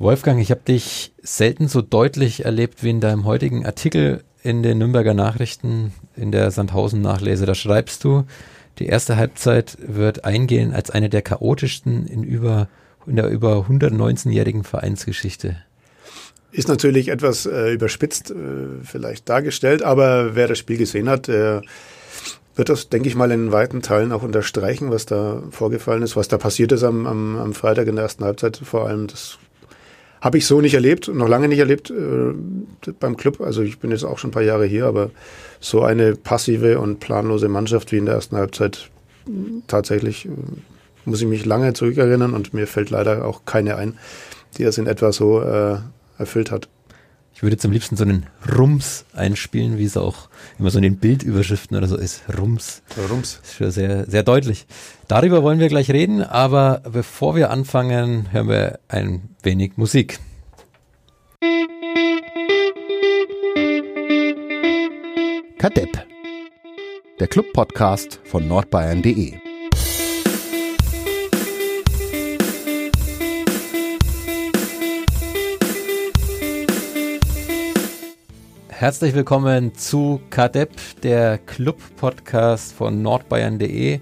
Wolfgang, ich habe dich selten so deutlich erlebt wie in deinem heutigen Artikel in den Nürnberger Nachrichten in der Sandhausen-Nachlese. Da schreibst du, die erste Halbzeit wird eingehen als eine der chaotischsten in über in der über 119-jährigen Vereinsgeschichte. Ist natürlich etwas äh, überspitzt äh, vielleicht dargestellt, aber wer das Spiel gesehen hat, der wird das, denke ich mal, in weiten Teilen auch unterstreichen, was da vorgefallen ist, was da passiert ist am, am, am Freitag in der ersten Halbzeit. Vor allem, das habe ich so nicht erlebt, noch lange nicht erlebt äh, beim Club. Also ich bin jetzt auch schon ein paar Jahre hier, aber so eine passive und planlose Mannschaft wie in der ersten Halbzeit tatsächlich äh, muss ich mich lange zurückerinnern und mir fällt leider auch keine ein, die das in etwa so äh, erfüllt hat. Ich würde jetzt am liebsten so einen Rums einspielen, wie es auch immer so in den Bildüberschriften oder so ist. Rums. Rums. ist schon sehr, sehr deutlich. Darüber wollen wir gleich reden, aber bevor wir anfangen, hören wir ein wenig Musik. Kadepp. Der Club-Podcast von nordbayern.de. Herzlich willkommen zu Kadepp, der Club-Podcast von nordbayern.de.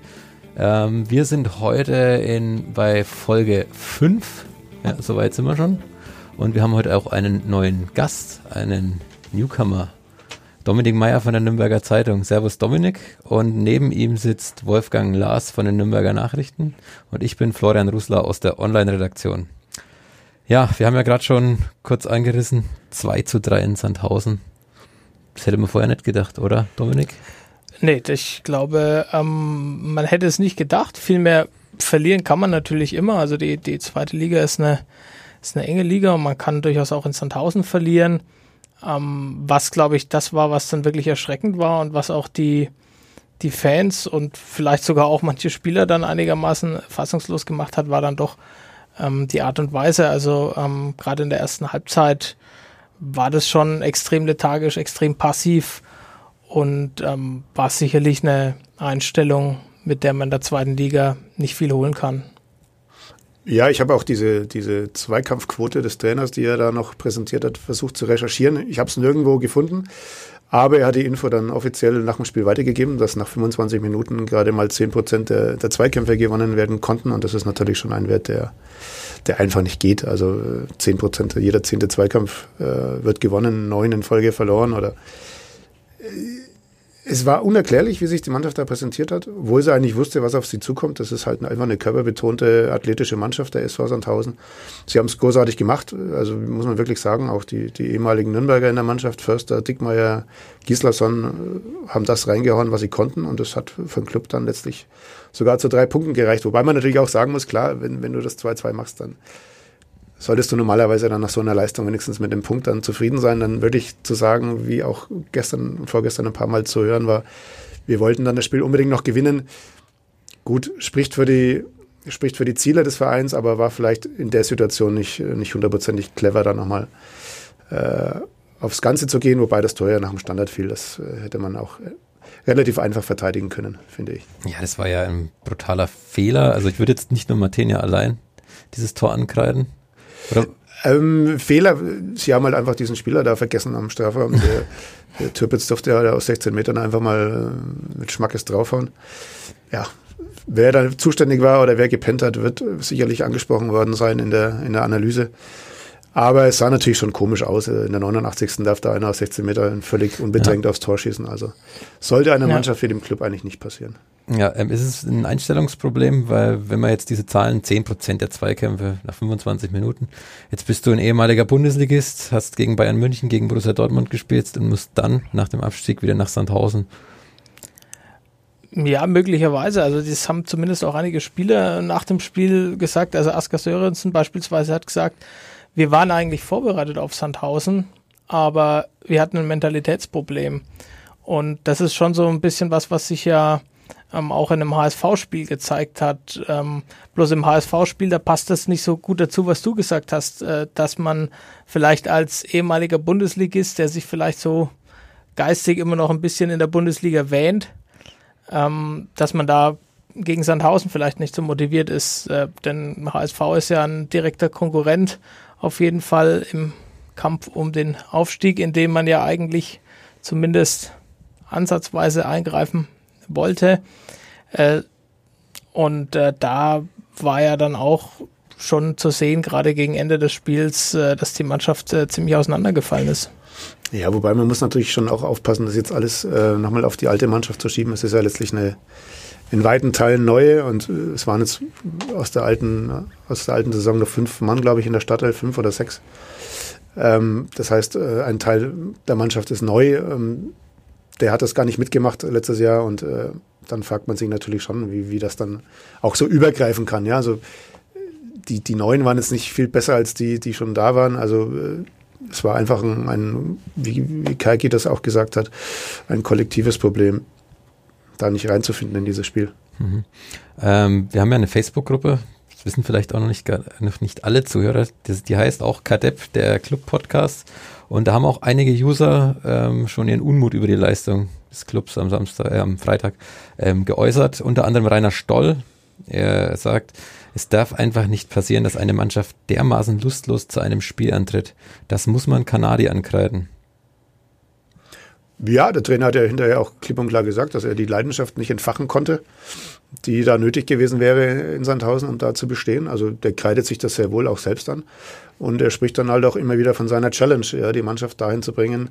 Ähm, wir sind heute in, bei Folge 5. Ja, soweit sind wir schon. Und wir haben heute auch einen neuen Gast, einen Newcomer. Dominik Meyer von der Nürnberger Zeitung. Servus Dominik. Und neben ihm sitzt Wolfgang Lars von den Nürnberger Nachrichten. Und ich bin Florian Rusler aus der Online-Redaktion. Ja, wir haben ja gerade schon kurz angerissen. 2 zu 3 in Sandhausen. Das hätte man vorher nicht gedacht, oder, Dominik? Nee, ich glaube, ähm, man hätte es nicht gedacht. Vielmehr verlieren kann man natürlich immer. Also die, die zweite Liga ist eine, ist eine enge Liga und man kann durchaus auch in Sandhausen verlieren. Ähm, was, glaube ich, das war, was dann wirklich erschreckend war und was auch die, die Fans und vielleicht sogar auch manche Spieler dann einigermaßen fassungslos gemacht hat, war dann doch ähm, die Art und Weise. Also ähm, gerade in der ersten Halbzeit war das schon extrem lethargisch, extrem passiv und ähm, war sicherlich eine Einstellung, mit der man in der zweiten Liga nicht viel holen kann. Ja, ich habe auch diese, diese Zweikampfquote des Trainers, die er da noch präsentiert hat, versucht zu recherchieren. Ich habe es nirgendwo gefunden, aber er hat die Info dann offiziell nach dem Spiel weitergegeben, dass nach 25 Minuten gerade mal 10 Prozent der, der Zweikämpfe gewonnen werden konnten und das ist natürlich schon ein Wert, der der einfach nicht geht. Also äh, zehn Prozent, jeder zehnte Zweikampf äh, wird gewonnen, neun in Folge verloren oder äh, es war unerklärlich, wie sich die Mannschaft da präsentiert hat, obwohl sie eigentlich wusste, was auf sie zukommt. Das ist halt einfach eine körperbetonte athletische Mannschaft der SV Sandhausen. Sie haben es großartig gemacht, also muss man wirklich sagen, auch die, die ehemaligen Nürnberger in der Mannschaft, Förster, Dickmeier, Gislason, äh, haben das reingehauen, was sie konnten und das hat für den Club dann letztlich sogar zu drei Punkten gereicht. Wobei man natürlich auch sagen muss, klar, wenn, wenn du das 2-2 machst, dann solltest du normalerweise dann nach so einer Leistung wenigstens mit dem Punkt dann zufrieden sein. Dann würde ich zu sagen, wie auch gestern und vorgestern ein paar Mal zu hören war, wir wollten dann das Spiel unbedingt noch gewinnen. Gut, spricht für die, spricht für die Ziele des Vereins, aber war vielleicht in der Situation nicht, nicht hundertprozentig clever, da nochmal äh, aufs Ganze zu gehen, wobei das Tor ja nach dem Standard fiel. Das äh, hätte man auch äh, relativ einfach verteidigen können, finde ich. Ja, das war ja ein brutaler Fehler. Also ich würde jetzt nicht nur Martenia allein dieses Tor ankreiden. Ähm, Fehler, sie haben halt einfach diesen Spieler da vergessen am Strafraum. Der, der Türpitz durfte ja aus 16 Metern einfach mal äh, mit Schmackes draufhauen. Ja, wer da zuständig war oder wer gepennt hat, wird sicherlich angesprochen worden sein in der, in der Analyse. Aber es sah natürlich schon komisch aus. In der 89. darf da einer aus 16 Metern völlig unbedrängt ja. aufs Tor schießen. Also sollte einer ja. Mannschaft wie dem Club eigentlich nicht passieren. Ja, ähm, ist es ein Einstellungsproblem, weil wenn man jetzt diese Zahlen, 10% der Zweikämpfe nach 25 Minuten, jetzt bist du ein ehemaliger Bundesligist, hast gegen Bayern München, gegen Borussia Dortmund gespielt und musst dann nach dem Abstieg wieder nach Sandhausen. Ja, möglicherweise. Also das haben zumindest auch einige Spieler nach dem Spiel gesagt. Also Asker Sörensen beispielsweise hat gesagt, wir waren eigentlich vorbereitet auf Sandhausen, aber wir hatten ein Mentalitätsproblem. Und das ist schon so ein bisschen was, was sich ja ähm, auch in einem HSV-Spiel gezeigt hat. Ähm, bloß im HSV-Spiel, da passt das nicht so gut dazu, was du gesagt hast, äh, dass man vielleicht als ehemaliger Bundesligist, der sich vielleicht so geistig immer noch ein bisschen in der Bundesliga wähnt, ähm, dass man da gegen Sandhausen vielleicht nicht so motiviert ist, äh, denn HSV ist ja ein direkter Konkurrent auf jeden Fall im Kampf um den Aufstieg, in dem man ja eigentlich zumindest ansatzweise eingreifen wollte. Äh, und äh, da war ja dann auch schon zu sehen, gerade gegen Ende des Spiels, äh, dass die Mannschaft ziemlich auseinandergefallen ist. Ja, wobei man muss natürlich schon auch aufpassen, das jetzt alles äh, nochmal auf die alte Mannschaft zu schieben. Es ist ja letztlich eine in weiten Teilen neue und äh, es waren jetzt aus der alten, aus der alten Saison noch fünf Mann, glaube ich, in der Stadtteil, fünf oder sechs. Ähm, das heißt, äh, ein Teil der Mannschaft ist neu. Ähm, der hat das gar nicht mitgemacht letztes Jahr und äh, dann fragt man sich natürlich schon, wie, wie das dann auch so übergreifen kann. Ja, also die, die Neuen waren jetzt nicht viel besser als die, die schon da waren. Also äh, es war einfach ein, ein wie, wie Kaiki das auch gesagt hat, ein kollektives Problem, da nicht reinzufinden in dieses Spiel. Mhm. Ähm, wir haben ja eine Facebook-Gruppe, das wissen vielleicht auch noch nicht, noch nicht alle Zuhörer, die, die heißt auch KADEP, der Club-Podcast. Und da haben auch einige User ähm, schon ihren Unmut über die Leistung des Clubs am Samstag, äh, am Freitag ähm, geäußert. Unter anderem Rainer Stoll. Er sagt, es darf einfach nicht passieren, dass eine Mannschaft dermaßen lustlos zu einem Spiel antritt. Das muss man Kanadi ankreiden. Ja, der Trainer hat ja hinterher auch klipp und klar gesagt, dass er die Leidenschaft nicht entfachen konnte, die da nötig gewesen wäre in Sandhausen, um da zu bestehen. Also der kreidet sich das sehr wohl auch selbst an. Und er spricht dann halt auch immer wieder von seiner Challenge, ja, die Mannschaft dahin zu bringen,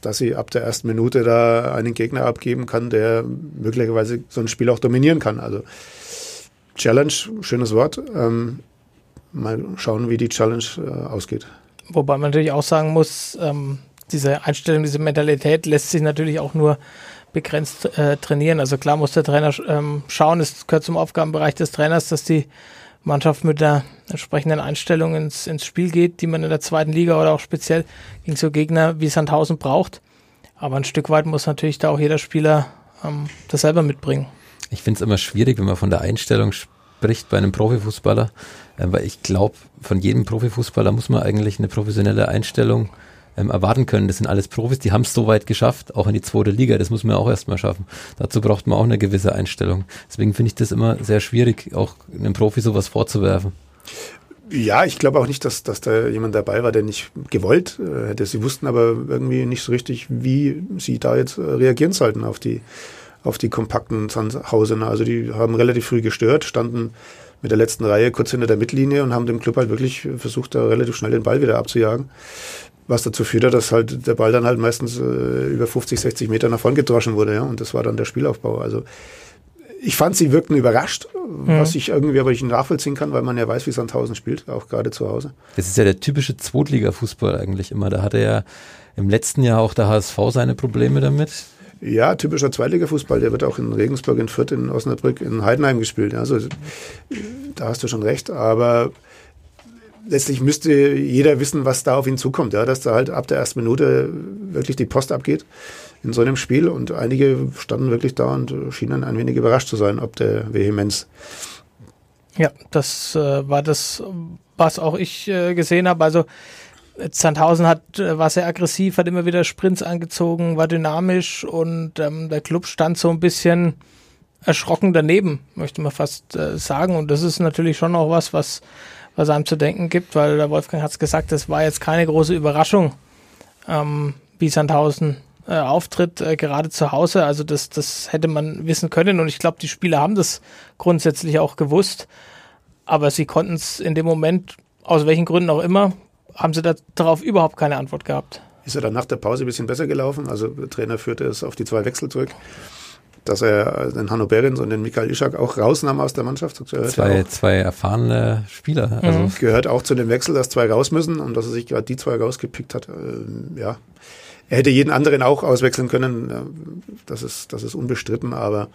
dass sie ab der ersten Minute da einen Gegner abgeben kann, der möglicherweise so ein Spiel auch dominieren kann. Also Challenge, schönes Wort. Ähm, mal schauen, wie die Challenge äh, ausgeht. Wobei man natürlich auch sagen muss, ähm, diese Einstellung, diese Mentalität lässt sich natürlich auch nur begrenzt äh, trainieren. Also klar muss der Trainer ähm, schauen, es gehört zum Aufgabenbereich des Trainers, dass die Mannschaft mit der entsprechenden Einstellung ins, ins Spiel geht, die man in der zweiten Liga oder auch speziell gegen so Gegner wie Sandhausen braucht. Aber ein Stück weit muss natürlich da auch jeder Spieler ähm, das selber mitbringen. Ich finde es immer schwierig, wenn man von der Einstellung spricht bei einem Profifußballer, äh, weil ich glaube, von jedem Profifußballer muss man eigentlich eine professionelle Einstellung ähm, erwarten können. Das sind alles Profis, die haben es so weit geschafft, auch in die zweite Liga. Das muss man auch erstmal schaffen. Dazu braucht man auch eine gewisse Einstellung. Deswegen finde ich das immer sehr schwierig, auch einem Profi sowas vorzuwerfen. Ja, ich glaube auch nicht, dass, dass da jemand dabei war, der nicht gewollt äh, hätte. Sie wussten aber irgendwie nicht so richtig, wie sie da jetzt äh, reagieren sollten auf die auf die kompakten Sandhausener. Also die haben relativ früh gestört, standen mit der letzten Reihe kurz hinter der Mittellinie und haben dem Club halt wirklich versucht, da relativ schnell den Ball wieder abzujagen. Was dazu führte, dass halt der Ball dann halt meistens äh, über 50, 60 Meter nach vorn gedroschen wurde, ja. Und das war dann der Spielaufbau. Also ich fand, sie wirkten überrascht, mhm. was ich irgendwie aber nicht nachvollziehen kann, weil man ja weiß, wie Sandhausen spielt, auch gerade zu Hause. Das ist ja der typische Zweitliga-Fußball eigentlich immer. Da hatte ja im letzten Jahr auch der HSV seine Probleme damit. Ja, typischer Zweitliga-Fußball. Der wird auch in Regensburg, in Fürth, in Osnabrück, in Heidenheim gespielt. Also da hast du schon recht. Aber letztlich müsste jeder wissen, was da auf ihn zukommt. Ja, dass da halt ab der ersten Minute wirklich die Post abgeht in so einem Spiel. Und einige standen wirklich da und schienen ein wenig überrascht zu sein, ob der Vehemenz. Ja, das äh, war das, was auch ich äh, gesehen habe. Also Sandhausen hat, äh, war sehr aggressiv, hat immer wieder Sprints angezogen, war dynamisch und ähm, der Club stand so ein bisschen erschrocken daneben, möchte man fast äh, sagen. Und das ist natürlich schon auch was, was, was einem zu denken gibt, weil der Wolfgang hat es gesagt, das war jetzt keine große Überraschung, ähm, wie Sandhausen äh, auftritt, äh, gerade zu Hause. Also das, das hätte man wissen können und ich glaube, die Spieler haben das grundsätzlich auch gewusst. Aber sie konnten es in dem Moment, aus welchen Gründen auch immer, haben sie darauf überhaupt keine Antwort gehabt. Ist er dann nach der Pause ein bisschen besser gelaufen? Also der Trainer führte es auf die zwei Wechsel zurück dass er den Hanno Behrens und den Michael Ischak auch rausnahm aus der Mannschaft. Zwei, zwei erfahrene Spieler. Also mhm. Gehört auch zu dem Wechsel, dass zwei raus müssen und dass er sich gerade die zwei rausgepickt hat. Äh, ja, er hätte jeden anderen auch auswechseln können. Das ist, das ist unbestritten, aber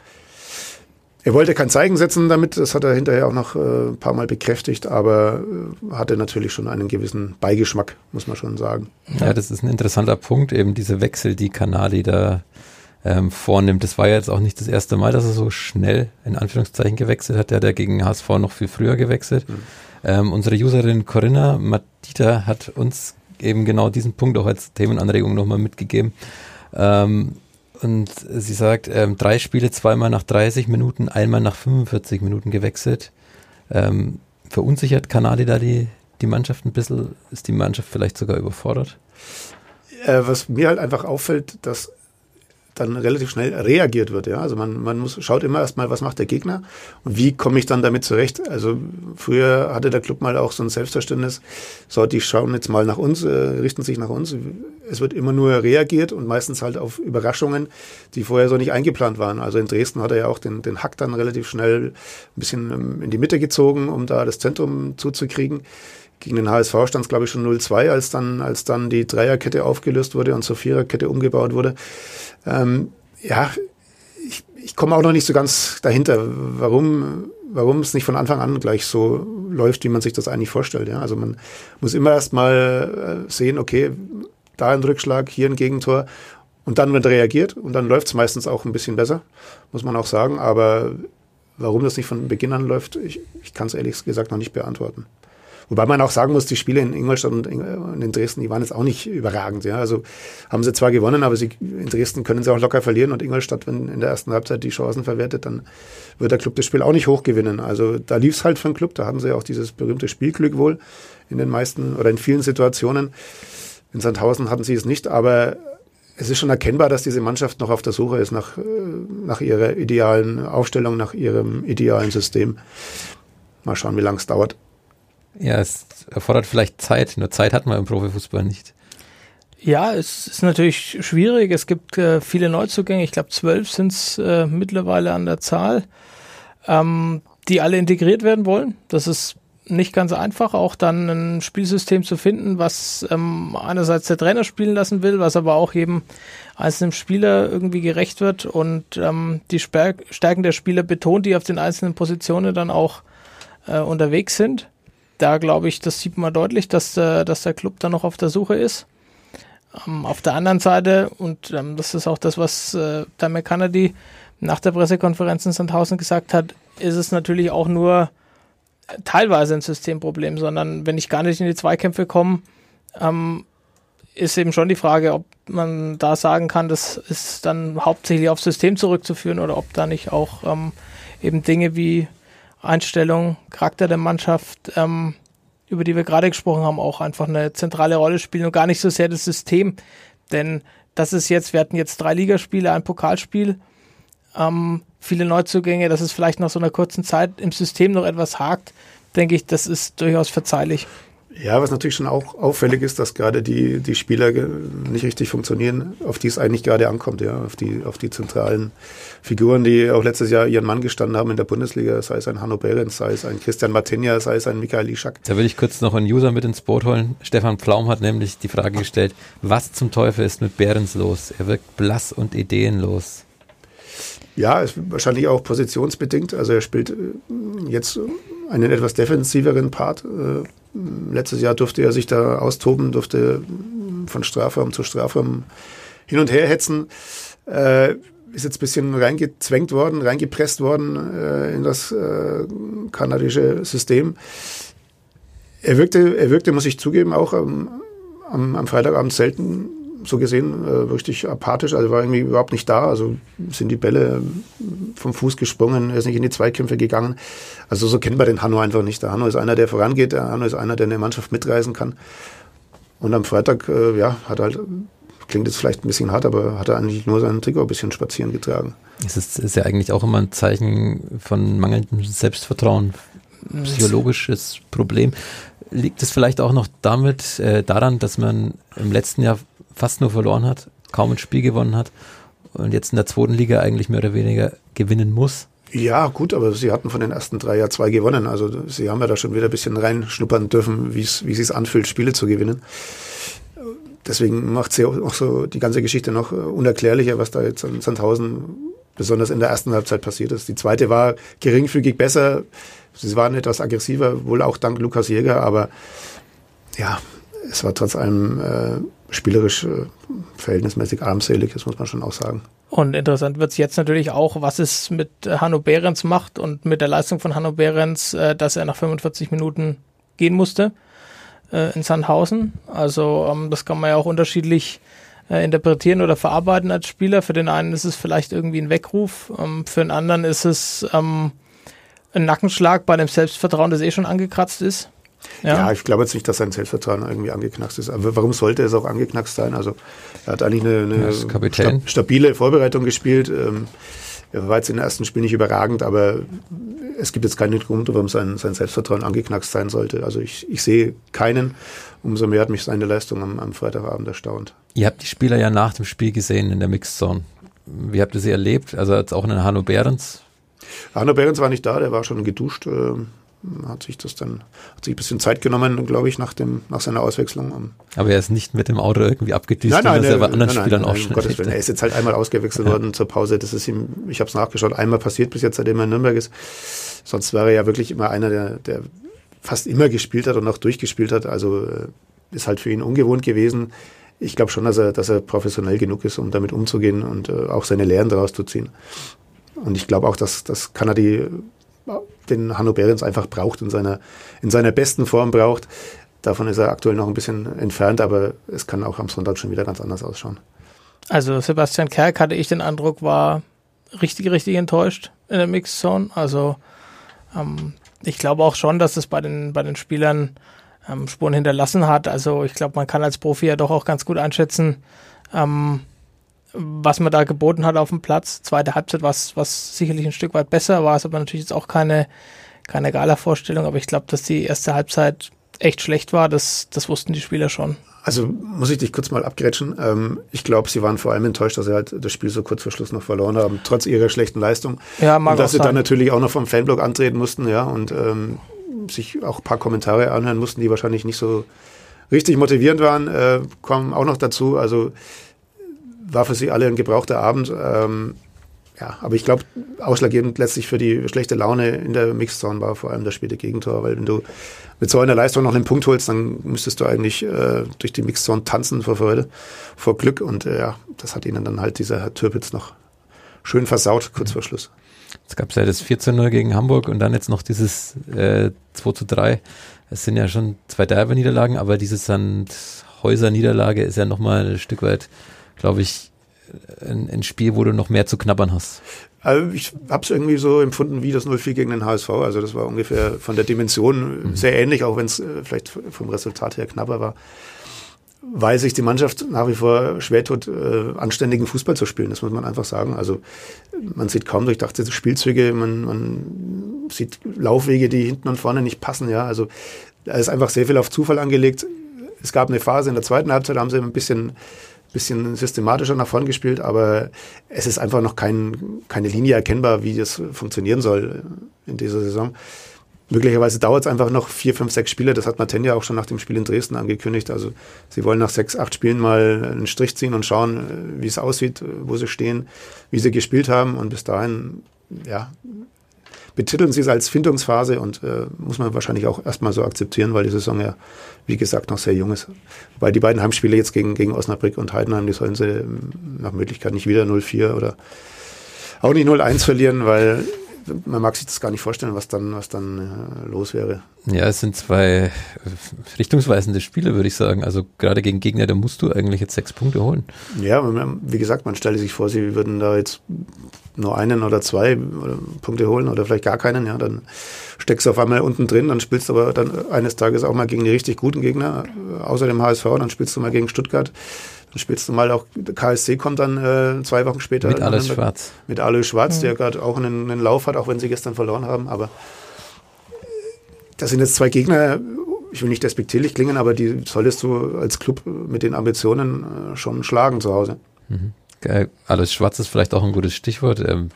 er wollte kein Zeichen setzen damit, das hat er hinterher auch noch äh, ein paar Mal bekräftigt, aber äh, hatte natürlich schon einen gewissen Beigeschmack, muss man schon sagen. Ja, das ist ein interessanter Punkt, eben diese Wechsel, die Kanali da ähm, vornimmt. Das war ja jetzt auch nicht das erste Mal, dass er so schnell in Anführungszeichen gewechselt hat. Der hat ja gegen HSV noch viel früher gewechselt. Mhm. Ähm, unsere Userin Corinna Matita hat uns eben genau diesen Punkt auch als Themenanregung nochmal mitgegeben. Ähm, und sie sagt, ähm, drei Spiele, zweimal nach 30 Minuten, einmal nach 45 Minuten gewechselt. Ähm, verunsichert Kanadi da die, die Mannschaft ein bisschen, ist die Mannschaft vielleicht sogar überfordert? Äh, was mir halt einfach auffällt, dass dann relativ schnell reagiert wird. Ja? Also man, man muss, schaut immer erstmal, was macht der Gegner und wie komme ich dann damit zurecht. Also früher hatte der Club mal auch so ein Selbstverständnis, so die schauen jetzt mal nach uns, äh, richten sich nach uns. Es wird immer nur reagiert und meistens halt auf Überraschungen, die vorher so nicht eingeplant waren. Also in Dresden hat er ja auch den, den Hack dann relativ schnell ein bisschen ähm, in die Mitte gezogen, um da das Zentrum zuzukriegen. Gegen den HSV stand es, glaube ich, schon 0-2, als dann, als dann die Dreierkette aufgelöst wurde und zur Viererkette umgebaut wurde. Ähm, ja, ich, ich komme auch noch nicht so ganz dahinter, warum, warum es nicht von Anfang an gleich so läuft, wie man sich das eigentlich vorstellt. Ja? Also man muss immer erst mal äh, sehen, okay, da ein Rückschlag, hier ein Gegentor und dann wird reagiert und dann läuft es meistens auch ein bisschen besser, muss man auch sagen. Aber warum das nicht von Beginn an läuft, ich, ich kann es ehrlich gesagt noch nicht beantworten. Wobei man auch sagen muss, die Spiele in Ingolstadt und in Dresden, die waren jetzt auch nicht überragend. Ja. Also haben sie zwar gewonnen, aber sie, in Dresden können sie auch locker verlieren und Ingolstadt, wenn in der ersten Halbzeit die Chancen verwertet, dann wird der Club das Spiel auch nicht hoch gewinnen. Also da lief es halt für den Club, da haben sie auch dieses berühmte Spielglück wohl in den meisten oder in vielen Situationen. In Sandhausen hatten sie es nicht, aber es ist schon erkennbar, dass diese Mannschaft noch auf der Suche ist nach, äh, nach ihrer idealen Aufstellung, nach ihrem idealen System. Mal schauen, wie lange es dauert. Ja, es erfordert vielleicht Zeit, nur Zeit hat man im Profifußball nicht. Ja, es ist natürlich schwierig. Es gibt äh, viele Neuzugänge. Ich glaube, zwölf sind es äh, mittlerweile an der Zahl, ähm, die alle integriert werden wollen. Das ist nicht ganz einfach, auch dann ein Spielsystem zu finden, was ähm, einerseits der Trainer spielen lassen will, was aber auch jedem einzelnen Spieler irgendwie gerecht wird und ähm, die Stärken der Spieler betont, die auf den einzelnen Positionen dann auch äh, unterwegs sind da glaube ich, das sieht man deutlich, dass, äh, dass der Club da noch auf der Suche ist. Ähm, auf der anderen Seite, und ähm, das ist auch das, was äh, Dame nach der Pressekonferenz in Sandhausen gesagt hat, ist es natürlich auch nur teilweise ein Systemproblem, sondern wenn ich gar nicht in die Zweikämpfe komme, ähm, ist eben schon die Frage, ob man da sagen kann, das ist dann hauptsächlich aufs System zurückzuführen oder ob da nicht auch eben Dinge wie Einstellung, Charakter der Mannschaft, ähm, über die wir gerade gesprochen haben, auch einfach eine zentrale Rolle spielen und gar nicht so sehr das System. Denn das ist jetzt, wir hatten jetzt drei Ligaspiele, ein Pokalspiel, ähm, viele Neuzugänge, dass es vielleicht nach so einer kurzen Zeit im System noch etwas hakt, denke ich, das ist durchaus verzeihlich. Ja, was natürlich schon auch auffällig ist, dass gerade die, die Spieler nicht richtig funktionieren, auf die es eigentlich gerade ankommt, ja, auf die, auf die zentralen Figuren, die auch letztes Jahr ihren Mann gestanden haben in der Bundesliga, sei es ein Hanno Behrens, sei es ein Christian Martinja, sei es ein Michael Ischak. Da will ich kurz noch einen User mit ins Boot holen. Stefan Pflaum hat nämlich die Frage gestellt, was zum Teufel ist mit Behrens los? Er wirkt blass und ideenlos. Ja, ist wahrscheinlich auch positionsbedingt. Also er spielt äh, jetzt einen etwas defensiveren Part. Äh, letztes Jahr durfte er sich da austoben, durfte von Strafraum zu Strafraum hin und her hetzen. Äh, ist jetzt ein bisschen reingezwängt worden, reingepresst worden äh, in das äh, kanadische System. Er wirkte, er wirkte, muss ich zugeben, auch am, am Freitagabend selten so gesehen äh, richtig apathisch, also war irgendwie überhaupt nicht da. Also sind die Bälle vom Fuß gesprungen, er ist nicht in die Zweikämpfe gegangen. Also so kennt man den Hanno einfach nicht. Der Hanno ist einer, der vorangeht, der Hanno ist einer, der eine Mannschaft mitreisen kann. Und am Freitag, äh, ja, hat halt, klingt jetzt vielleicht ein bisschen hart, aber hat er eigentlich nur seinen Trikot ein bisschen spazieren getragen. Es ist, ist ja eigentlich auch immer ein Zeichen von mangelndem Selbstvertrauen, psychologisches Problem. Liegt es vielleicht auch noch damit, äh, daran, dass man im letzten Jahr fast nur verloren hat, kaum ein Spiel gewonnen hat und jetzt in der zweiten Liga eigentlich mehr oder weniger gewinnen muss. Ja, gut, aber sie hatten von den ersten drei ja zwei gewonnen. Also sie haben ja da schon wieder ein bisschen reinschnuppern dürfen, wie es es anfühlt, Spiele zu gewinnen. Deswegen macht sie auch so die ganze Geschichte noch unerklärlicher, was da jetzt an Sandhausen besonders in der ersten Halbzeit passiert ist. Die zweite war geringfügig besser. Sie waren etwas aggressiver, wohl auch dank Lukas Jäger, aber ja, es war trotz allem äh, spielerisch äh, verhältnismäßig armselig, das muss man schon auch sagen. Und interessant wird es jetzt natürlich auch, was es mit Hanno Behrens macht und mit der Leistung von Hanno Behrens, äh, dass er nach 45 Minuten gehen musste äh, in Sandhausen. Also ähm, das kann man ja auch unterschiedlich äh, interpretieren oder verarbeiten als Spieler. Für den einen ist es vielleicht irgendwie ein Weckruf, ähm, für den anderen ist es ähm, ein Nackenschlag bei dem Selbstvertrauen, das eh schon angekratzt ist. Ja, ja ich glaube jetzt nicht, dass sein Selbstvertrauen irgendwie angeknackst ist. Aber warum sollte es auch angeknackst sein? Also er hat eigentlich eine, eine sta stabile Vorbereitung gespielt. Ähm, er war jetzt in den ersten Spiel nicht überragend, aber es gibt jetzt keinen Grund, warum sein, sein Selbstvertrauen angeknackst sein sollte. Also ich, ich sehe keinen. Umso mehr hat mich seine Leistung am, am Freitagabend erstaunt. Ihr habt die Spieler ja nach dem Spiel gesehen in der Mixzone. Wie habt ihr sie erlebt? Also jetzt auch in den Hanno Behrens? Hanno Behrens war nicht da, der war schon geduscht. Äh, hat sich das dann, hat sich ein bisschen Zeit genommen, glaube ich, nach dem, nach seiner Auswechslung. Aber er ist nicht mit dem Auto irgendwie abgedüst, nein, nein, was er bei anderen nein, Spielern nein, auch schon Gottes Willen. Er ist jetzt halt einmal ausgewechselt ja. worden zur Pause. Das ist ihm, ich habe es nachgeschaut, einmal passiert bis jetzt, seitdem er in Nürnberg ist. Sonst wäre er ja wirklich immer einer, der, der fast immer gespielt hat und auch durchgespielt hat. Also äh, ist halt für ihn ungewohnt gewesen. Ich glaube schon, dass er, dass er professionell genug ist, um damit umzugehen und äh, auch seine Lehren daraus zu ziehen. Und ich glaube auch, dass, dass Kanadi den Hanno Behrens einfach braucht, in seiner, in seiner besten Form braucht. Davon ist er aktuell noch ein bisschen entfernt, aber es kann auch am Sonntag schon wieder ganz anders ausschauen. Also Sebastian Kerk hatte ich den Eindruck, war richtig, richtig enttäuscht in der Mixzone. Also ähm, ich glaube auch schon, dass es bei den, bei den Spielern ähm, Spuren hinterlassen hat. Also ich glaube, man kann als Profi ja doch auch ganz gut einschätzen, ähm, was man da geboten hat auf dem Platz. Zweite Halbzeit war es sicherlich ein Stück weit besser, war es aber natürlich jetzt auch keine, keine Gala-Vorstellung, aber ich glaube, dass die erste Halbzeit echt schlecht war, das, das wussten die Spieler schon. Also muss ich dich kurz mal abgrätschen. Ähm, ich glaube, sie waren vor allem enttäuscht, dass sie halt das Spiel so kurz vor Schluss noch verloren haben, trotz ihrer schlechten Leistung. Ja, mag und dass sie sein. dann natürlich auch noch vom Fanblock antreten mussten, ja, und ähm, sich auch ein paar Kommentare anhören mussten, die wahrscheinlich nicht so richtig motivierend waren, äh, kommen auch noch dazu. Also war für sie alle ein gebrauchter Abend. Ähm, ja, aber ich glaube, ausschlaggebend letztlich für die schlechte Laune in der Mixzone war vor allem das späte Gegentor, weil wenn du mit so einer Leistung noch einen Punkt holst, dann müsstest du eigentlich äh, durch die Mixzone tanzen vor Freude, vor Glück und äh, ja, das hat ihnen dann halt dieser Herr Türpitz noch schön versaut, kurz vor Schluss. Es gab ja das 14-0 gegen Hamburg und dann jetzt noch dieses äh, 2 zu 3. Es sind ja schon zwei Derby-Niederlagen, aber diese Sandhäuser-Niederlage ist ja nochmal ein Stück weit glaube ich, ein, ein, Spiel, wo du noch mehr zu knabbern hast. Also ich habe es irgendwie so empfunden wie das 0-4 gegen den HSV. Also das war ungefähr von der Dimension mhm. sehr ähnlich, auch wenn es äh, vielleicht vom Resultat her knapper war. Weil sich die Mannschaft nach wie vor schwer tut, äh, anständigen Fußball zu spielen. Das muss man einfach sagen. Also man sieht kaum durchdachte Spielzüge, man, man sieht Laufwege, die hinten und vorne nicht passen. Ja, also da ist einfach sehr viel auf Zufall angelegt. Es gab eine Phase in der zweiten Halbzeit, da haben sie ein bisschen bisschen systematischer nach vorn gespielt, aber es ist einfach noch kein, keine Linie erkennbar, wie das funktionieren soll in dieser Saison. Möglicherweise dauert es einfach noch vier, fünf, sechs Spiele. Das hat Martin ja auch schon nach dem Spiel in Dresden angekündigt. Also sie wollen nach sechs, acht Spielen mal einen Strich ziehen und schauen, wie es aussieht, wo sie stehen, wie sie gespielt haben. Und bis dahin, ja, betiteln sie es als Findungsphase und äh, muss man wahrscheinlich auch erstmal so akzeptieren, weil die Saison ja, wie gesagt, noch sehr jung ist. Weil die beiden Heimspiele jetzt gegen, gegen Osnabrück und Heidenheim, die sollen sie ähm, nach Möglichkeit nicht wieder 0-4 oder auch nicht 0-1 verlieren, weil man mag sich das gar nicht vorstellen, was dann, was dann äh, los wäre. Ja, es sind zwei richtungsweisende Spiele, würde ich sagen. Also gerade gegen Gegner, da musst du eigentlich jetzt sechs Punkte holen. Ja, wie gesagt, man stelle sich vor, sie würden da jetzt nur einen oder zwei Punkte holen oder vielleicht gar keinen, ja, dann steckst du auf einmal unten drin, dann spielst du aber dann eines Tages auch mal gegen die richtig guten Gegner, außer dem HSV, dann spielst du mal gegen Stuttgart. Dann spielst du mal auch, KSC kommt dann äh, zwei Wochen später. Mit Alois Schwarz. Mit Alois Schwarz, mhm. der gerade auch einen, einen, Lauf hat, auch wenn sie gestern verloren haben. Aber das sind jetzt zwei Gegner, ich will nicht despektierlich klingen, aber die solltest du als Club mit den Ambitionen äh, schon schlagen zu Hause. Mhm. Alois Schwarz ist vielleicht auch ein gutes Stichwort. Ähm,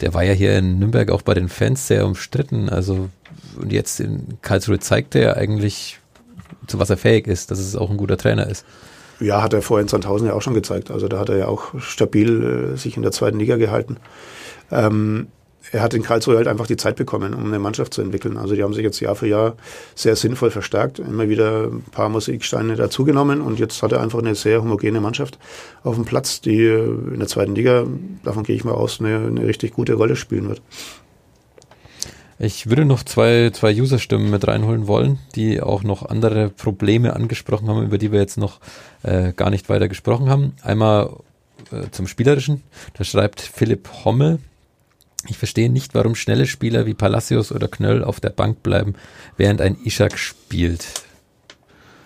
der war ja hier in Nürnberg auch bei den Fans sehr umstritten. Also und jetzt in Karlsruhe zeigt er eigentlich, zu was er fähig ist, dass es auch ein guter Trainer ist. Ja, hat er vorher in Sandhausen ja auch schon gezeigt. Also da hat er ja auch stabil äh, sich in der zweiten Liga gehalten. Ähm, er hat in Karlsruhe halt einfach die Zeit bekommen, um eine Mannschaft zu entwickeln. Also die haben sich jetzt Jahr für Jahr sehr sinnvoll verstärkt, immer wieder ein paar Musiksteine dazugenommen und jetzt hat er einfach eine sehr homogene Mannschaft auf dem Platz, die äh, in der zweiten Liga, davon gehe ich mal aus, eine, eine richtig gute Rolle spielen wird. Ich würde noch zwei, zwei User-Stimmen mit reinholen wollen, die auch noch andere Probleme angesprochen haben, über die wir jetzt noch äh, gar nicht weiter gesprochen haben. Einmal äh, zum Spielerischen. Da schreibt Philipp Hommel, Ich verstehe nicht, warum schnelle Spieler wie Palacios oder Knöll auf der Bank bleiben, während ein Ishak spielt.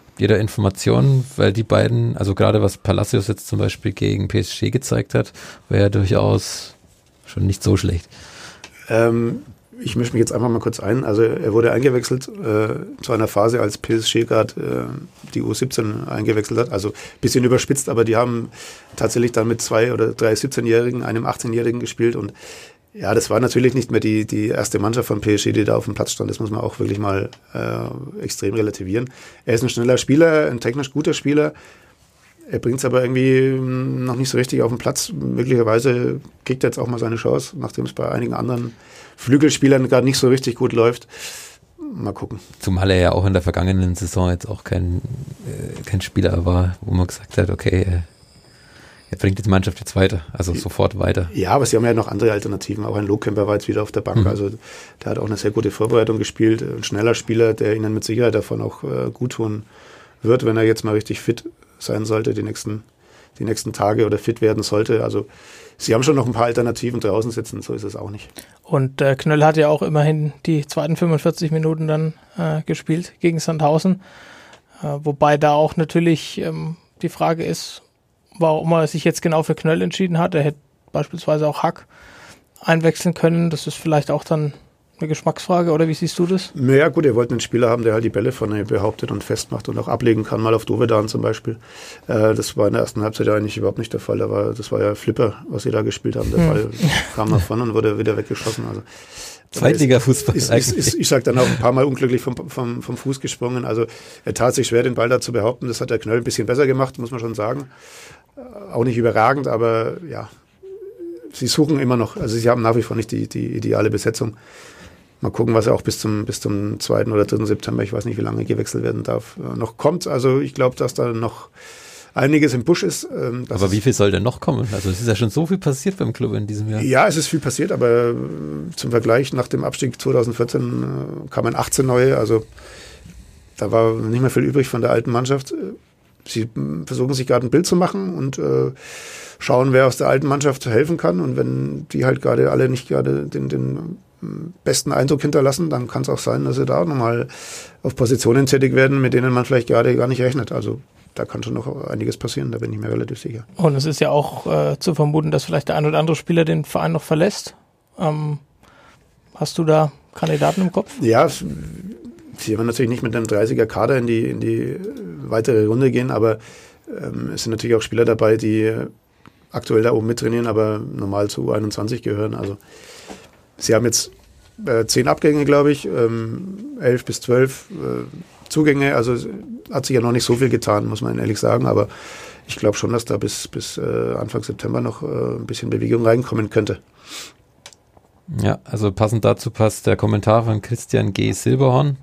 Habt ihr da Informationen? Weil die beiden, also gerade was Palacios jetzt zum Beispiel gegen PSG gezeigt hat, wäre ja durchaus schon nicht so schlecht. Ähm, ich mische mich jetzt einfach mal kurz ein. Also er wurde eingewechselt äh, zu einer Phase, als PSG gerade äh, die U17 eingewechselt hat. Also bisschen überspitzt, aber die haben tatsächlich dann mit zwei oder drei 17-Jährigen, einem 18-Jährigen gespielt und ja, das war natürlich nicht mehr die, die erste Mannschaft von PSG, die da auf dem Platz stand. Das muss man auch wirklich mal äh, extrem relativieren. Er ist ein schneller Spieler, ein technisch guter Spieler. Er bringt es aber irgendwie noch nicht so richtig auf den Platz. Möglicherweise kriegt er jetzt auch mal seine Chance, nachdem es bei einigen anderen Flügelspielern gerade nicht so richtig gut läuft. Mal gucken. Zumal er ja auch in der vergangenen Saison jetzt auch kein, äh, kein Spieler war, wo man gesagt hat, okay, äh, er bringt die Mannschaft jetzt weiter, also sofort weiter. Ja, aber sie haben ja noch andere Alternativen. Auch ein Lohkemper war jetzt wieder auf der Bank. Mhm. Also der hat auch eine sehr gute Vorbereitung gespielt. Ein schneller Spieler, der ihnen mit Sicherheit davon auch äh, gut tun wird, wenn er jetzt mal richtig fit sein sollte, die nächsten, die nächsten Tage oder fit werden sollte. Also sie haben schon noch ein paar Alternativen draußen sitzen, so ist es auch nicht. Und äh, Knöll hat ja auch immerhin die zweiten 45 Minuten dann äh, gespielt gegen Sandhausen. Äh, wobei da auch natürlich ähm, die Frage ist, warum er sich jetzt genau für Knöll entschieden hat. Er hätte beispielsweise auch Hack einwechseln können. Das ist vielleicht auch dann eine Geschmacksfrage oder wie siehst du das? Naja, gut, ihr wollt einen Spieler haben, der halt die Bälle vorne behauptet und festmacht und auch ablegen kann, mal auf Dovedan zum Beispiel. Äh, das war in der ersten Halbzeit ja eigentlich überhaupt nicht der Fall. Da war, das war ja Flipper, was sie da gespielt haben. Der hm. Ball kam nach vorne und wurde wieder weggeschossen. Also Zweitliga-Fußball. Ist, ist, ist, ich sage dann auch ein paar Mal unglücklich vom, vom, vom Fuß gesprungen. Also er tat sich schwer, den Ball da zu behaupten. Das hat der Knöll ein bisschen besser gemacht, muss man schon sagen. Äh, auch nicht überragend, aber ja, sie suchen immer noch. Also sie haben nach wie vor nicht die, die ideale Besetzung. Mal gucken, was er auch bis zum, bis zum 2. oder 3. September, ich weiß nicht, wie lange gewechselt werden darf, äh, noch kommt. Also ich glaube, dass da noch einiges im Busch ist. Ähm, aber wie viel soll denn noch kommen? Also es ist ja schon so viel passiert beim Club in diesem Jahr. Ja, es ist viel passiert, aber äh, zum Vergleich nach dem Abstieg 2014 äh, kamen 18 neue. Also da war nicht mehr viel übrig von der alten Mannschaft. Sie versuchen sich gerade ein Bild zu machen und äh, schauen, wer aus der alten Mannschaft helfen kann. Und wenn die halt gerade alle nicht gerade den, den besten Eindruck hinterlassen, dann kann es auch sein, dass sie da nochmal auf Positionen tätig werden, mit denen man vielleicht gerade gar nicht rechnet. Also da kann schon noch einiges passieren, da bin ich mir relativ sicher. Und es ist ja auch äh, zu vermuten, dass vielleicht der ein oder andere Spieler den Verein noch verlässt. Ähm, hast du da Kandidaten im Kopf? Ja, sie werden natürlich nicht mit einem 30er Kader in die, in die weitere Runde gehen, aber ähm, es sind natürlich auch Spieler dabei, die aktuell da oben mittrainieren, aber normal zu U21 gehören. Also Sie haben jetzt äh, zehn Abgänge, glaube ich, ähm, elf bis zwölf äh, Zugänge. Also hat sich ja noch nicht so viel getan, muss man ehrlich sagen. Aber ich glaube schon, dass da bis, bis äh, Anfang September noch äh, ein bisschen Bewegung reinkommen könnte. Ja, also passend dazu passt der Kommentar von Christian G. Silberhorn.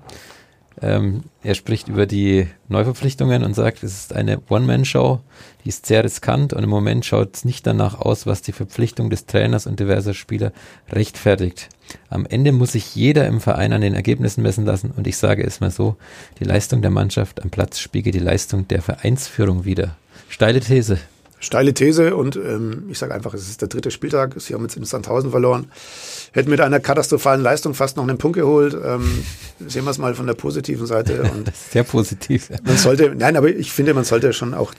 Ähm, er spricht über die Neuverpflichtungen und sagt, es ist eine One-Man-Show, die ist sehr riskant und im Moment schaut es nicht danach aus, was die Verpflichtung des Trainers und diverser Spieler rechtfertigt. Am Ende muss sich jeder im Verein an den Ergebnissen messen lassen und ich sage es mal so, die Leistung der Mannschaft am Platz spiegelt die Leistung der Vereinsführung wider. Steile These. Steile These und ähm, ich sage einfach, es ist der dritte Spieltag. Sie haben jetzt in Sandhausen verloren. Hätten mit einer katastrophalen Leistung fast noch einen Punkt geholt. Ähm, sehen wir es mal von der positiven Seite. Und Sehr positiv. Man sollte, nein, aber ich finde, man sollte schon auch,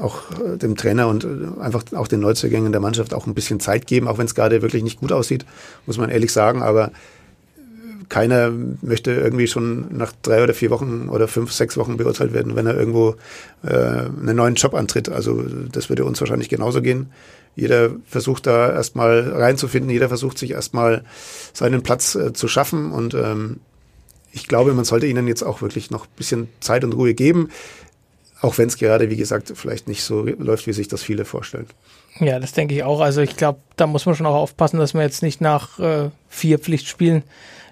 auch dem Trainer und einfach auch den Neuzugängen der Mannschaft auch ein bisschen Zeit geben, auch wenn es gerade wirklich nicht gut aussieht, muss man ehrlich sagen. Aber keiner möchte irgendwie schon nach drei oder vier Wochen oder fünf, sechs Wochen beurteilt werden, wenn er irgendwo äh, einen neuen Job antritt. Also das würde uns wahrscheinlich genauso gehen. Jeder versucht da erstmal reinzufinden, jeder versucht sich erstmal seinen Platz äh, zu schaffen und ähm, ich glaube, man sollte ihnen jetzt auch wirklich noch ein bisschen Zeit und Ruhe geben, auch wenn es gerade, wie gesagt, vielleicht nicht so läuft, wie sich das viele vorstellen. Ja, das denke ich auch. Also ich glaube, da muss man schon auch aufpassen, dass man jetzt nicht nach äh, vier Pflichtspielen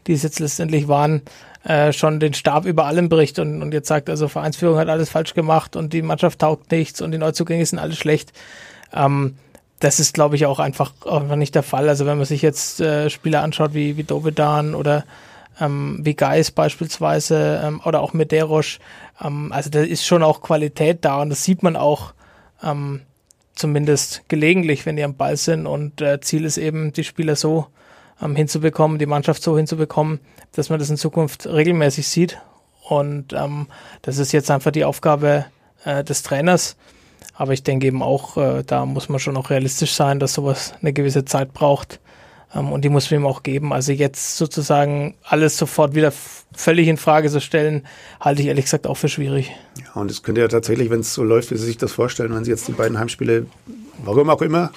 die es jetzt letztendlich waren, äh, schon den Stab über allem bricht und, und jetzt sagt, also Vereinsführung hat alles falsch gemacht und die Mannschaft taugt nichts und die Neuzugänge sind alles schlecht. Ähm, das ist, glaube ich, auch einfach, einfach nicht der Fall. Also wenn man sich jetzt äh, Spieler anschaut wie, wie Dovedan oder ähm, wie Geis beispielsweise ähm, oder auch Medeiros, ähm, also da ist schon auch Qualität da und das sieht man auch ähm, zumindest gelegentlich, wenn die am Ball sind und äh, Ziel ist eben, die Spieler so ähm, hinzubekommen, die Mannschaft so hinzubekommen, dass man das in Zukunft regelmäßig sieht. Und ähm, das ist jetzt einfach die Aufgabe äh, des Trainers. Aber ich denke eben auch, äh, da muss man schon auch realistisch sein, dass sowas eine gewisse Zeit braucht. Ähm, und die muss man ihm auch geben. Also jetzt sozusagen alles sofort wieder völlig in Frage zu stellen, halte ich ehrlich gesagt auch für schwierig. Ja, und es könnte ja tatsächlich, wenn es so läuft, wie Sie sich das vorstellen, wenn Sie jetzt die beiden Heimspiele, warum auch immer,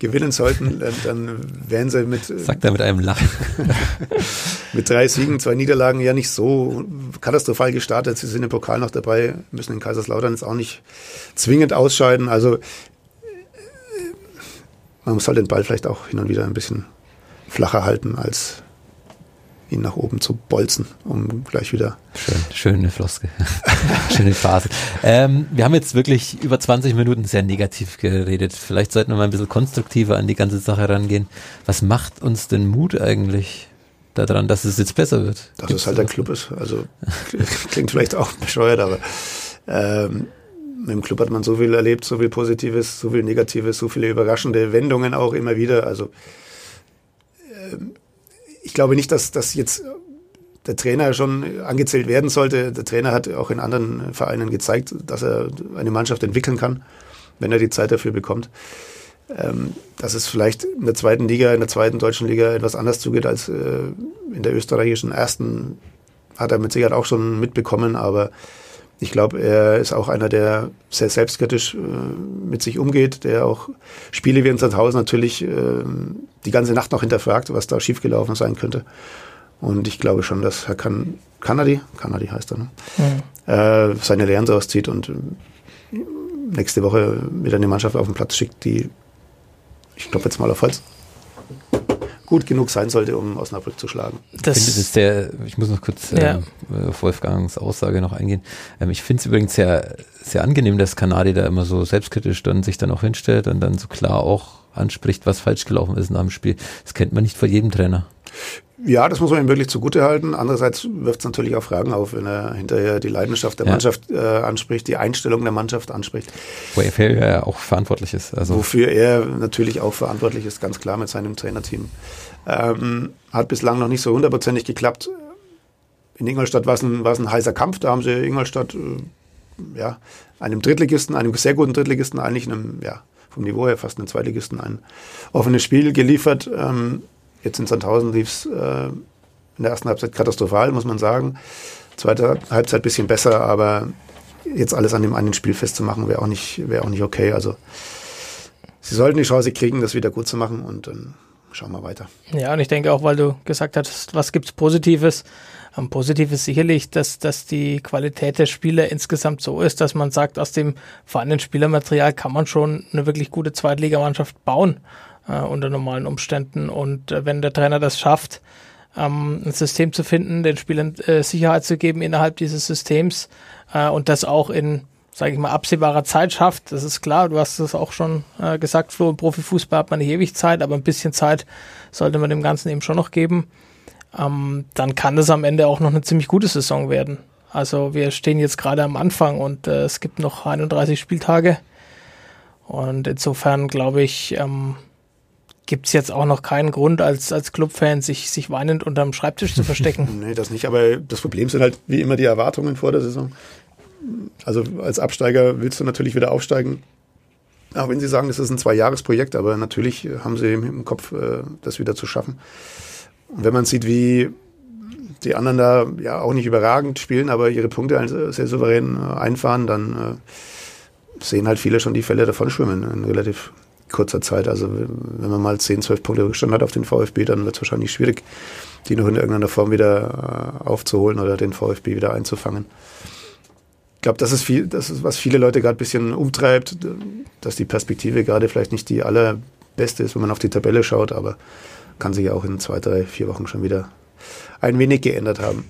gewinnen sollten, dann, dann wären sie mit. Sagt er mit einem Lachen. mit drei Siegen, zwei Niederlagen ja nicht so katastrophal gestartet. Sie sind im Pokal noch dabei, müssen in Kaiserslautern jetzt auch nicht zwingend ausscheiden. Also man muss halt den Ball vielleicht auch hin und wieder ein bisschen flacher halten, als ihn nach oben zu bolzen, um gleich wieder. Schön, schöne Floske. schöne Phase. Ähm, wir haben jetzt wirklich über 20 Minuten sehr negativ geredet. Vielleicht sollten wir mal ein bisschen konstruktiver an die ganze Sache rangehen. Was macht uns denn Mut eigentlich daran, dass es jetzt besser wird? Dass Gibt's es halt der Club ist. Also klingt vielleicht auch bescheuert, aber ähm, mit dem Club hat man so viel erlebt, so viel Positives, so viel Negatives, so viele überraschende Wendungen auch immer wieder. Also ähm, ich glaube nicht, dass, dass jetzt der Trainer schon angezählt werden sollte. Der Trainer hat auch in anderen Vereinen gezeigt, dass er eine Mannschaft entwickeln kann, wenn er die Zeit dafür bekommt. Ähm, dass es vielleicht in der zweiten Liga, in der zweiten deutschen Liga etwas anders zugeht als äh, in der österreichischen ersten, hat er mit Sicherheit auch schon mitbekommen, aber ich glaube, er ist auch einer, der sehr selbstkritisch äh, mit sich umgeht, der auch Spiele wie in Sandhausen natürlich äh, die ganze Nacht noch hinterfragt, was da schiefgelaufen sein könnte. Und ich glaube schon, dass Herr kan Kanadi, Kanadi heißt er, ne? Mhm. Äh, seine Lehren daraus zieht und äh, nächste Woche wieder eine Mannschaft auf den Platz schickt, die, ich glaube jetzt mal auf Holz, gut genug sein sollte, um Osnabrück zu schlagen. Das ich finde, das sehr, ich muss noch kurz ja. ähm, auf Wolfgangs Aussage noch eingehen. Ähm, ich finde es übrigens sehr, sehr angenehm, dass Kanadi da immer so selbstkritisch dann sich dann auch hinstellt und dann so klar auch anspricht, was falsch gelaufen ist nach dem Spiel. Das kennt man nicht von jedem Trainer. Ja, das muss man ihm wirklich zugute halten. Andererseits wirft es natürlich auch Fragen auf, wenn er hinterher die Leidenschaft der ja. Mannschaft äh, anspricht, die Einstellung der Mannschaft anspricht. Wo er ja auch verantwortlich ist. Also. Wofür er natürlich auch verantwortlich ist, ganz klar mit seinem Trainerteam. Ähm, hat bislang noch nicht so hundertprozentig geklappt. In Ingolstadt war es ein, ein heißer Kampf. Da haben sie Ingolstadt, äh, ja, einem Drittligisten, einem sehr guten Drittligisten, eigentlich einem, ja, vom Niveau her fast einem Zweitligisten ein offenes Spiel geliefert. Ähm, Jetzt in Sandhausen lief es äh, in der ersten Halbzeit katastrophal, muss man sagen. Zweite Halbzeit bisschen besser, aber jetzt alles an dem einen Spiel festzumachen, wäre auch, nicht, wär auch nicht okay. Also sie sollten die Chance kriegen, das wieder gut zu machen und dann schauen wir weiter. Ja, und ich denke auch, weil du gesagt hast, was gibt's Positives? Ähm, positiv ist sicherlich, dass, dass die Qualität der Spieler insgesamt so ist, dass man sagt, aus dem vorhandenen Spielermaterial kann man schon eine wirklich gute Zweitligamannschaft bauen äh, unter normalen Umständen. Und äh, wenn der Trainer das schafft, ähm, ein System zu finden, den Spielern äh, Sicherheit zu geben innerhalb dieses Systems äh, und das auch in, sage ich mal, absehbarer Zeit schafft, das ist klar, du hast es auch schon äh, gesagt, Flo, im Profifußball hat man nicht ewig Zeit, aber ein bisschen Zeit sollte man dem Ganzen eben schon noch geben. Ähm, dann kann das am Ende auch noch eine ziemlich gute Saison werden. Also wir stehen jetzt gerade am Anfang und äh, es gibt noch 31 Spieltage. Und insofern glaube ich, ähm, gibt es jetzt auch noch keinen Grund, als, als Clubfan sich, sich weinend unterm Schreibtisch zu verstecken. nee, das nicht. Aber das Problem sind halt wie immer die Erwartungen vor der Saison. Also als Absteiger willst du natürlich wieder aufsteigen. Auch wenn Sie sagen, das ist ein Zwei-Jahres-Projekt, aber natürlich haben Sie im Kopf, äh, das wieder zu schaffen. Und wenn man sieht, wie die anderen da ja auch nicht überragend spielen, aber ihre Punkte halt sehr souverän äh, einfahren, dann äh, sehen halt viele schon die Fälle davon schwimmen in relativ kurzer Zeit. Also wenn man mal 10, 12 Punkte Rückstand hat auf den VfB, dann wird es wahrscheinlich schwierig, die noch in irgendeiner Form wieder äh, aufzuholen oder den VfB wieder einzufangen. Ich glaube, das ist viel, das ist, was viele Leute gerade ein bisschen umtreibt, dass die Perspektive gerade vielleicht nicht die allerbeste ist, wenn man auf die Tabelle schaut, aber kann sich ja auch in zwei, drei, vier Wochen schon wieder ein wenig geändert haben.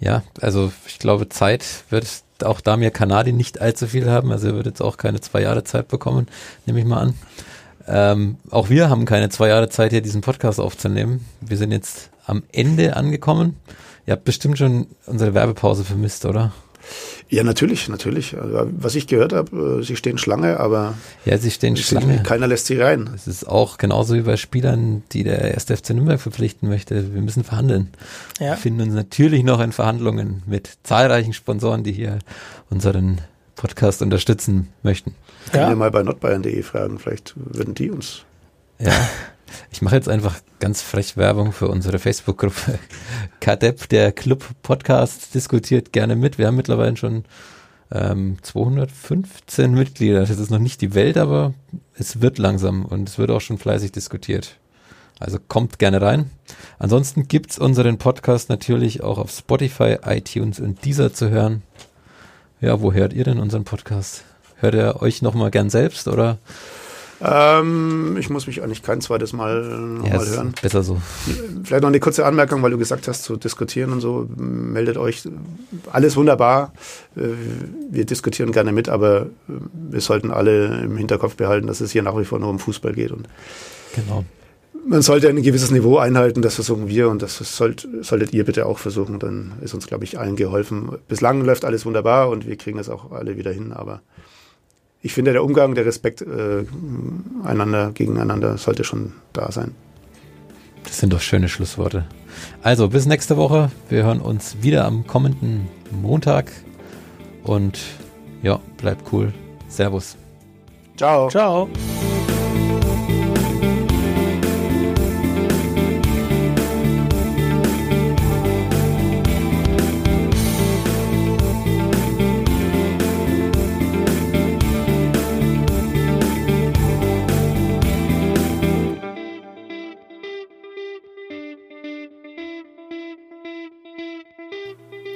Ja, also ich glaube, Zeit wird auch da mir Kanadi nicht allzu viel haben. Also er wird jetzt auch keine zwei Jahre Zeit bekommen, nehme ich mal an. Ähm, auch wir haben keine zwei Jahre Zeit, hier diesen Podcast aufzunehmen. Wir sind jetzt am Ende angekommen. Ihr habt bestimmt schon unsere Werbepause vermisst, oder? Ja, natürlich, natürlich. Also, was ich gehört habe, äh, sie stehen Schlange, aber ja, sie stehen Schlange. keiner lässt sie rein. Es ist auch genauso wie bei Spielern, die der erste FC Nürnberg verpflichten möchte. Wir müssen verhandeln. Ja. Wir finden uns natürlich noch in Verhandlungen mit zahlreichen Sponsoren, die hier unseren Podcast unterstützen möchten. Können ja. wir mal bei notbayern.de fragen, vielleicht würden die uns. Ja. Ich mache jetzt einfach ganz frech Werbung für unsere Facebook-Gruppe. KDEP, der Club Podcast, diskutiert gerne mit. Wir haben mittlerweile schon ähm, 215 Mitglieder. Das ist noch nicht die Welt, aber es wird langsam und es wird auch schon fleißig diskutiert. Also kommt gerne rein. Ansonsten gibt's unseren Podcast natürlich auch auf Spotify, iTunes und dieser zu hören. Ja, wo hört ihr denn unseren Podcast? Hört ihr euch nochmal gern selbst oder ähm, ich muss mich eigentlich kein zweites Mal nochmal ja, hören. Besser so. Vielleicht noch eine kurze Anmerkung, weil du gesagt hast, zu diskutieren und so. Meldet euch. Alles wunderbar. Äh, wir diskutieren gerne mit, aber wir sollten alle im Hinterkopf behalten, dass es hier nach wie vor nur um Fußball geht. Und genau. Man sollte ein gewisses Niveau einhalten, das versuchen wir und das sollt, solltet ihr bitte auch versuchen. Dann ist uns, glaube ich, allen geholfen. Bislang läuft alles wunderbar und wir kriegen das auch alle wieder hin, aber ich finde, der Umgang, der Respekt äh, einander gegeneinander sollte schon da sein. Das sind doch schöne Schlussworte. Also, bis nächste Woche. Wir hören uns wieder am kommenden Montag. Und ja, bleibt cool. Servus. Ciao. Ciao.